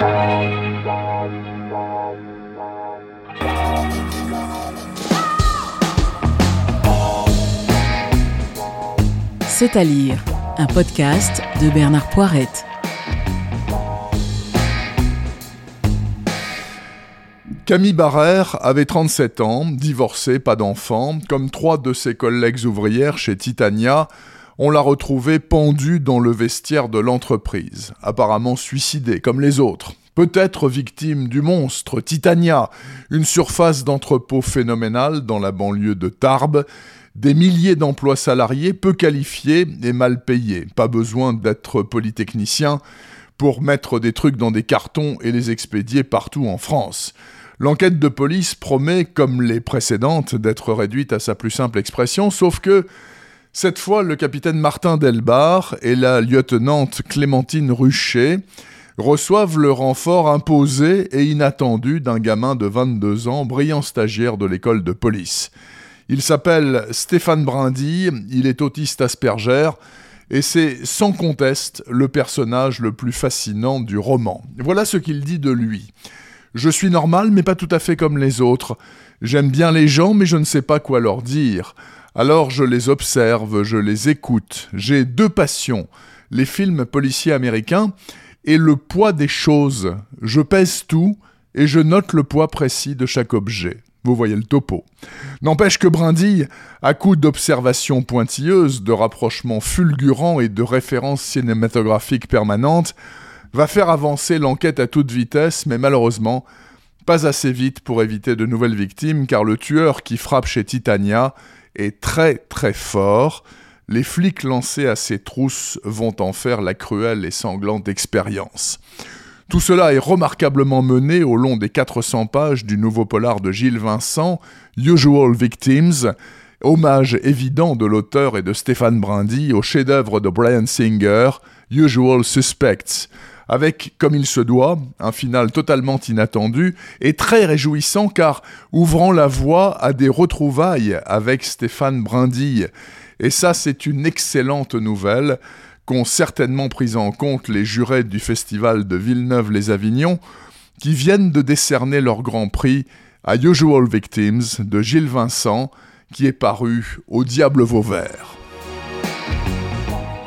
C'est à lire, un podcast de Bernard Poirette. Camille Barrère avait 37 ans, divorcée, pas d'enfant. Comme trois de ses collègues ouvrières chez Titania, on l'a retrouvée pendue dans le vestiaire de l'entreprise, apparemment suicidée comme les autres. Peut-être victime du monstre Titania, une surface d'entrepôt phénoménale dans la banlieue de Tarbes, des milliers d'emplois salariés peu qualifiés et mal payés. Pas besoin d'être polytechnicien pour mettre des trucs dans des cartons et les expédier partout en France. L'enquête de police promet, comme les précédentes, d'être réduite à sa plus simple expression, sauf que cette fois, le capitaine Martin Delbar et la lieutenante Clémentine Ruchet reçoivent le renfort imposé et inattendu d'un gamin de 22 ans, brillant stagiaire de l'école de police. Il s'appelle Stéphane Brindy, il est autiste Asperger, et c'est sans conteste le personnage le plus fascinant du roman. Voilà ce qu'il dit de lui. Je suis normal, mais pas tout à fait comme les autres. J'aime bien les gens, mais je ne sais pas quoi leur dire. Alors je les observe, je les écoute. J'ai deux passions, les films policiers américains et le poids des choses. Je pèse tout et je note le poids précis de chaque objet. Vous voyez le topo. N'empêche que Brindille, à coup d'observations pointilleuses, de rapprochements fulgurants et de références cinématographiques permanentes, va faire avancer l'enquête à toute vitesse, mais malheureusement, pas assez vite pour éviter de nouvelles victimes, car le tueur qui frappe chez Titania est très très fort. Les flics lancés à ses trousses vont en faire la cruelle et sanglante expérience. Tout cela est remarquablement mené au long des 400 pages du nouveau polar de Gilles Vincent, Usual Victims, hommage évident de l'auteur et de Stéphane Brindy au chef-d'œuvre de Brian Singer, Usual Suspects, avec, comme il se doit, un final totalement inattendu et très réjouissant car ouvrant la voie à des retrouvailles avec Stéphane Brindy. Et ça, c'est une excellente nouvelle qu'ont certainement pris en compte les jurés du festival de Villeneuve-les-Avignon, qui viennent de décerner leur grand prix à Usual Victims de Gilles Vincent, qui est paru au Diable Vauvert.